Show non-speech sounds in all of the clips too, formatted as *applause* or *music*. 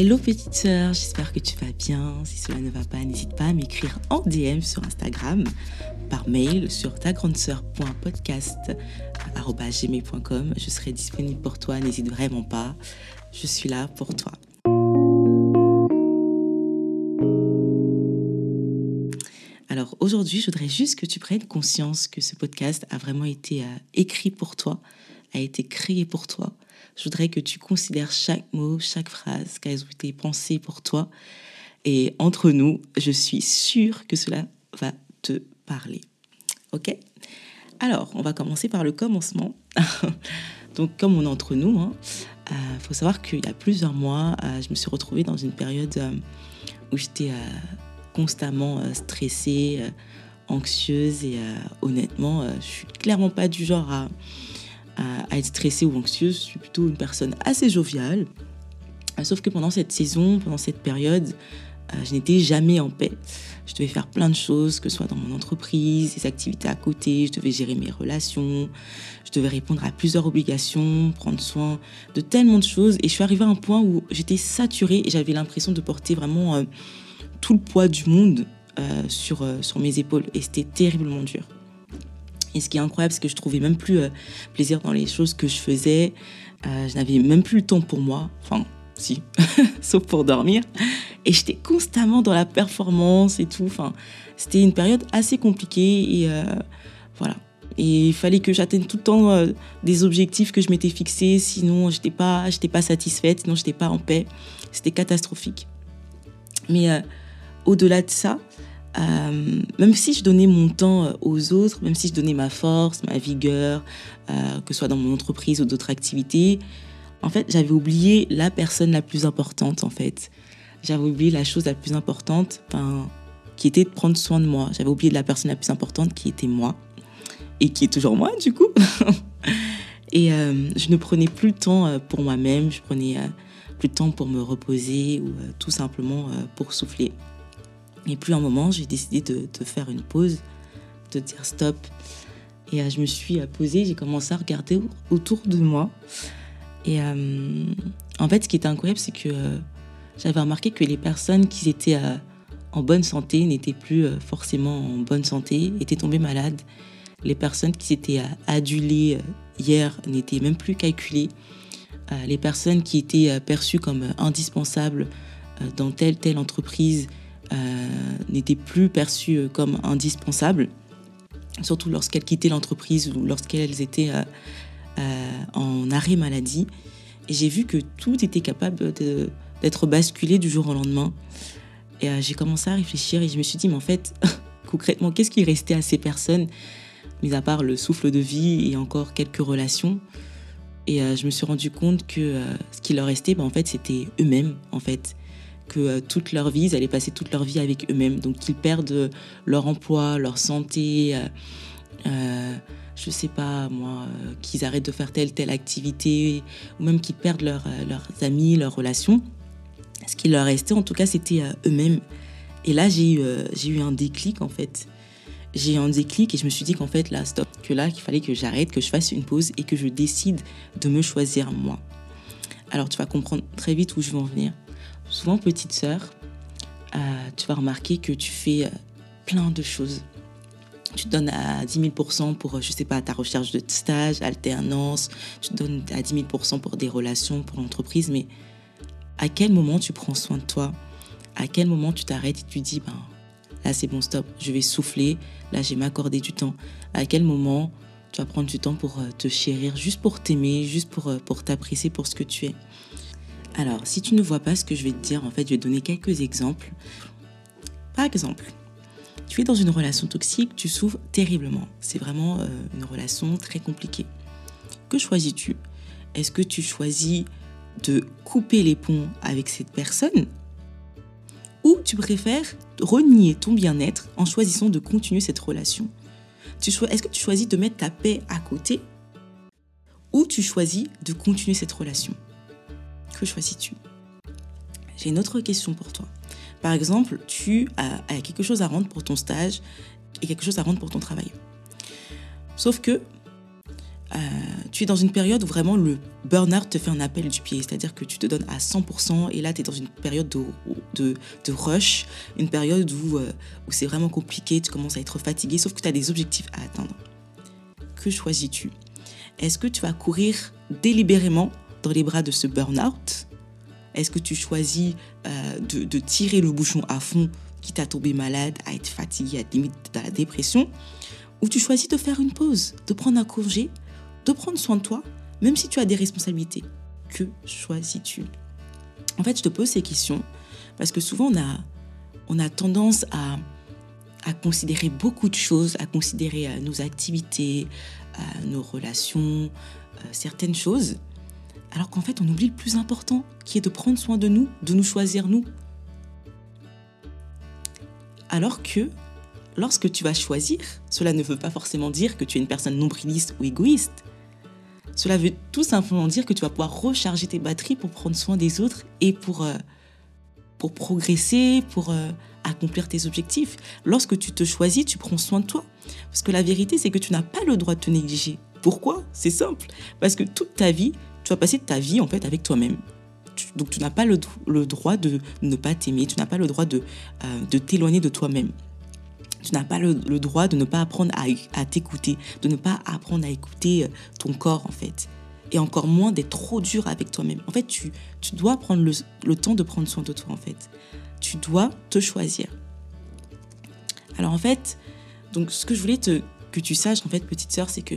Hello petite sœur, j'espère que tu vas bien. Si cela ne va pas, n'hésite pas à m'écrire en DM sur Instagram, par mail sur tagrandesœur.podcast.gmail.com. Je serai disponible pour toi, n'hésite vraiment pas. Je suis là pour toi. Alors aujourd'hui, je voudrais juste que tu prennes conscience que ce podcast a vraiment été euh, écrit pour toi, a été créé pour toi. Je voudrais que tu considères chaque mot, chaque phrase, qu'elles ont été pensées pour toi. Et entre nous, je suis sûre que cela va te parler. Ok? Alors, on va commencer par le commencement. *laughs* Donc, comme on est entre nous, il hein, euh, faut savoir qu'il y a plusieurs mois, euh, je me suis retrouvée dans une période euh, où j'étais constamment stressée, anxieuse et honnêtement, je suis clairement pas du genre à, à, être stressée ou anxieuse. Je suis plutôt une personne assez joviale. Sauf que pendant cette saison, pendant cette période, je n'étais jamais en paix. Je devais faire plein de choses, que ce soit dans mon entreprise, des activités à côté, je devais gérer mes relations, je devais répondre à plusieurs obligations, prendre soin de tellement de choses. Et je suis arrivée à un point où j'étais saturée et j'avais l'impression de porter vraiment euh, tout le poids du monde euh, sur, euh, sur mes épaules. Et c'était terriblement dur. Et ce qui est incroyable, c'est que je trouvais même plus plaisir dans les choses que je faisais. je n'avais même plus le temps pour moi. Enfin, si, *laughs* sauf pour dormir. Et j'étais constamment dans la performance et tout. Enfin, c'était une période assez compliquée et euh, voilà. Et il fallait que j'atteigne tout le temps euh, des objectifs que je m'étais fixés, sinon j'étais pas, pas satisfaite, sinon j'étais pas en paix. C'était catastrophique. Mais euh, au-delà de ça, même si je donnais mon temps aux autres, même si je donnais ma force, ma vigueur, que ce soit dans mon entreprise ou d'autres activités, en fait, j'avais oublié la personne la plus importante, en fait. J'avais oublié la chose la plus importante, qui était de prendre soin de moi. J'avais oublié la personne la plus importante, qui était moi. Et qui est toujours moi, du coup. *laughs* et euh, je ne prenais plus le temps euh, pour moi-même, je prenais euh, plus de temps pour me reposer ou tout simplement pour souffler. Et puis un moment, j'ai décidé de, faire une pause, de dire stop. Et je me suis posée, j'ai commencé à regarder autour de moi. Et euh, en fait, ce qui était incroyable, c'est que euh, j'avais remarqué que les personnes qui étaient euh, en bonne santé n'étaient plus forcément en bonne santé, étaient tombées malades. Les personnes qui s'étaient adulées hier n'étaient même plus calculées. les personnes qui étaient perçues comme indispensables dans telle telle entreprise n'étaient plus perçues comme indispensables, surtout lorsqu'elles quittaient l'entreprise ou lorsqu'elles étaient euh, en arrêt maladie. Et j'ai vu que tout était capable d'être basculé du jour au lendemain. Et euh, j'ai commencé à réfléchir et je me suis dit, mais en fait, *laughs* concrètement, qu'est-ce qui restait à ces personnes, mis à part le souffle de vie et encore quelques relations? Et euh, je me suis rendu compte que ce qui leur restait, ben, en fait, c'était eux-mêmes, en fait. Que toute leur vie, ils allaient passer toute leur vie avec eux-mêmes. Donc qu'ils perdent leur emploi, leur santé je sais pas moi, euh, qu'ils arrêtent de faire telle telle activité, ou même qu'ils perdent euh, leurs amis, leurs relations. Ce qui leur restait, en tout cas, c'était euh, eux-mêmes. Et là, j'ai eu, j'ai eu un déclic en fait. J'ai eu un déclic et je me suis dit qu'en fait, là, stop, que là, qu'il fallait que j'arrête, que je fasse une pause et que je décide de me choisir moi. Alors, tu vas comprendre très vite où je veux en venir. Souvent, petite sœur, tu vas remarquer que tu fais plein de choses. Tu te donnes à 10 000 pour, je sais pas, ta recherche de stage, alternance, tu te donnes à 10 000 pour des relations, pour l'entreprise, mais à quel moment tu prends soin de toi? À quel moment tu t'arrêtes et tu dis, ben, là c'est bon, stop, je vais souffler, là je vais m'accorder du temps. À quel moment tu vas prendre du temps pour euh, te chérir, juste pour t'aimer, juste pour, euh, pour t'apprécier pour ce que tu es? Alors, si tu ne vois pas ce que je vais te dire, en fait, je vais te donner quelques exemples. Par exemple, tu es dans une relation toxique, tu souffres terriblement. C'est vraiment euh, une relation très compliquée. Que choisis-tu? Est-ce que tu choisis de couper les ponts avec cette personne? Ou tu préfères renier ton bien-être en choisissant de continuer cette relation? Est-ce que tu choisis de mettre ta paix à côté? Ou tu choisis de continuer cette relation? Que choisis-tu J'ai une autre question pour toi. Par exemple, tu as, quelque chose à rendre pour ton stage et quelque chose à rendre pour ton travail. Sauf que euh, tu es dans une période où vraiment le burn-out te fait un appel du pied, c'est-à-dire que tu te donnes à 100% et là tu es dans une période de, de, rush, une période où, euh, où c'est vraiment compliqué, tu commences à être fatigué, sauf que tu as des objectifs à atteindre. Que choisis-tu? Est-ce que tu vas courir délibérément dans les bras de ce burn-out Est-ce que tu choisis euh, de, tirer le bouchon à fond, quitte à tomber malade, à être fatigué, à être limite de la dépression Ou tu choisis de faire une pause, de prendre un congé de prendre soin de toi, même si tu as des responsabilités. Que choisis-tu? En fait, je te pose ces questions parce que souvent, on a, on a tendance à, à considérer beaucoup de choses, à considérer euh, nos activités, euh, nos relations, certaines choses, alors qu'en fait, on oublie le plus important, qui est de prendre soin de nous, de nous choisir nous. Alors que lorsque tu vas choisir, cela ne veut pas forcément dire que tu es une personne nombriliste ou égoïste. Cela veut tout simplement dire que tu vas pouvoir recharger tes batteries pour prendre soin des autres et pour, euh, pour progresser, pour euh, accomplir tes objectifs. Lorsque tu te choisis, tu prends soin de toi. Parce que la vérité, c'est que tu n'as pas le droit de te négliger. Pourquoi? C'est simple. Parce que toute ta vie, tu vas passer ta vie en fait avec toi-même. Donc tu n'as pas le, le, droit de ne pas t'aimer, tu n'as pas le droit de, euh, de t'éloigner de toi-même. Tu n'as pas le, droit de ne pas apprendre à, t'écouter, de ne pas apprendre à écouter euh, ton corps en fait. Et encore moins d'être trop dur avec toi-même. En fait, tu, tu dois prendre le, temps de prendre soin de toi en fait. Tu dois te choisir. Alors en fait, donc ce que je voulais te, que tu saches en fait, petite sœur, c'est que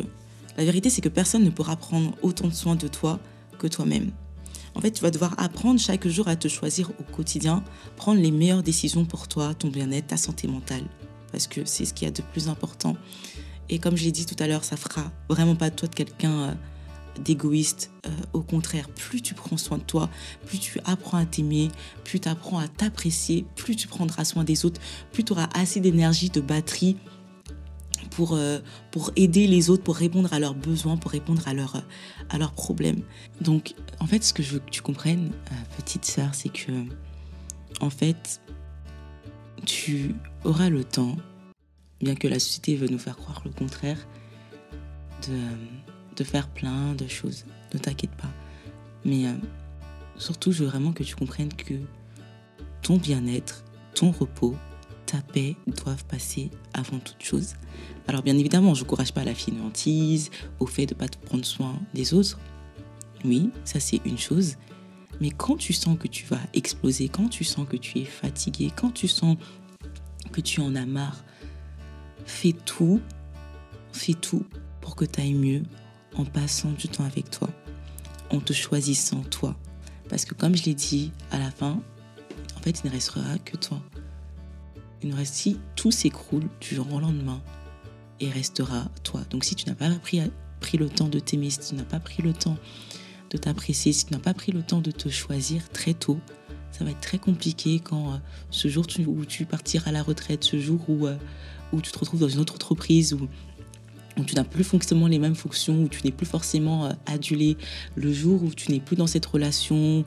la vérité c'est que personne ne pourra prendre autant de soin de toi que toi-même. En fait, tu vas devoir apprendre chaque jour à te choisir au quotidien, prendre les meilleures décisions pour toi, ton bien-être, ta santé mentale parce que c'est ce qu'il y a de plus important. Et comme je l'ai dit tout à l'heure, ça fera vraiment pas de toi de quelqu'un euh, d'égoïste. Euh, au contraire, plus tu prends soin de toi, plus tu apprends à t'aimer, plus tu apprends à t'apprécier, plus tu prendras soin des autres, plus tu auras assez d'énergie, de batterie pour, euh, pour aider les autres, pour répondre à leurs besoins, pour répondre à, à leurs problèmes. Donc, en fait, ce que je veux que tu comprennes, petite sœur, c'est que, en fait, tu auras le temps, bien que la société veut nous faire croire le contraire, de, de faire plein de choses. Ne t'inquiète pas. Mais euh, surtout, je veux vraiment que tu comprennes que ton bien-être, ton repos, ta paix doivent passer avant toute chose. Alors bien évidemment, je n'encourage pas à la finantise, au fait de ne pas prendre soin des autres. Oui, ça c'est une chose. Mais quand tu sens que tu vas exploser, quand tu sens que tu es fatigué, quand tu sens que tu en as marre, fais tout, fais tout pour que tu ailles mieux en passant du temps avec toi, en te choisissant toi. Parce que comme je l'ai dit à la fin, en fait, il ne restera que toi. Il ne reste si tout s'écroule du jour au lendemain, et restera toi. Donc si tu n'as pas pris, pris le temps de t'aimer, si tu n'as pas pris le temps de t'apprécier, si tu n'as pas pris le temps de te choisir très tôt, ça va être très compliqué quand euh, ce jour où tu partiras à la retraite, ce jour où, euh, où tu te retrouves dans une autre entreprise, où, où tu n'as plus forcément les mêmes fonctions, où tu n'es plus forcément euh, adulé, le jour où tu n'es plus dans cette relation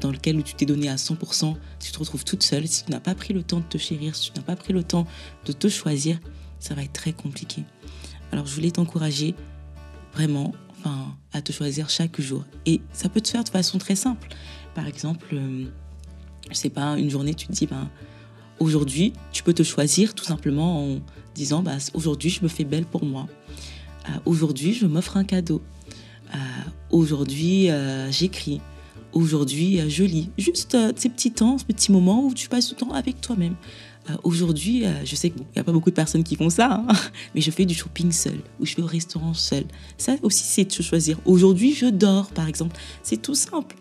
dans laquelle tu t'es donné à 100%, si tu te retrouves toute seule, si tu n'as pas pris le temps de te chérir, si tu n'as pas pris le temps de te choisir, ça va être très compliqué. Alors je voulais t'encourager vraiment enfin, à te choisir chaque jour. Et ça peut te faire de façon très simple. Par exemple, je sais pas, une journée, tu te dis, ben, aujourd'hui, tu peux te choisir tout simplement en disant, bah, aujourd'hui, je me fais belle pour moi. Euh, aujourd'hui, je m'offre un cadeau. Euh, aujourd'hui, euh, j'écris. Aujourd'hui, je lis. Juste ces petits temps, ces petits moments où tu passes du temps avec toi-même. Aujourd'hui, je sais qu'il n'y a pas beaucoup de personnes qui font ça, hein, *laughs* mais je fais du shopping seul ou je vais au restaurant seul. Ça aussi, c'est de choisir. Aujourd'hui, je dors, par exemple. C'est tout simple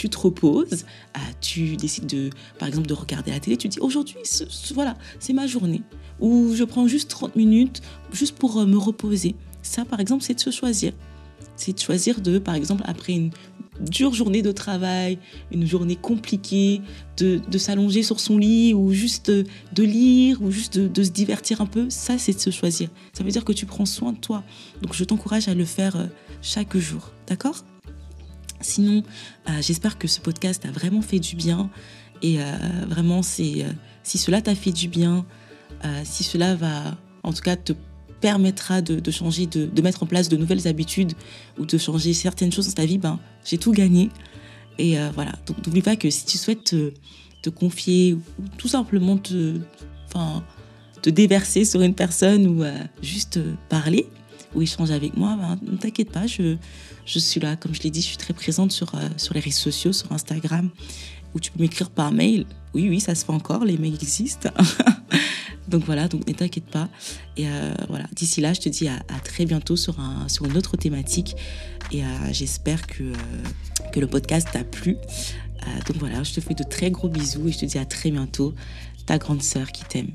tu te reposes, ah, tu décides de, par exemple, de regarder la télé, tu dis aujourd'hui, voilà, c'est ma journée. Ou je prends juste 30 minutes juste pour euh, me reposer. Ça, par exemple, c'est de se choisir. C'est de choisir de, par exemple, après une dure journée de travail, une journée compliquée, de, s'allonger sur son lit ou juste de, lire ou juste de, se divertir un peu, ça c'est de se choisir. Ça veut dire que tu prends soin de toi. Donc je t'encourage à le faire euh, chaque jour. D'accord? Sinon, euh, j'espère que ce podcast a vraiment fait du bien. Et euh, vraiment, c'est, euh, si cela t'a fait du bien, si cela va en tout cas te permettra de, changer, de, mettre en place de nouvelles habitudes ou de changer certaines choses dans ta vie, ben, j'ai tout gagné. Et voilà, donc n'oublie pas que si tu souhaites te, confier ou tout simplement te, te déverser sur une personne ou juste parler ou échanger avec moi, ben, ne t'inquiète pas, je, je suis là. Comme je l'ai dit, je suis très présente sur, euh, sur les réseaux sociaux, sur Instagram, où tu peux m'écrire par mail. Oui, oui, ça se fait encore, les mails existent. *laughs* donc voilà, donc ne t'inquiète pas. Et euh, voilà, d'ici là, je te dis à, très bientôt sur, un, sur une autre thématique. Et j'espère que, que le podcast t'a plu. donc voilà, je te fais de très gros bisous et je te dis à très bientôt. Ta grande sœur qui t'aime.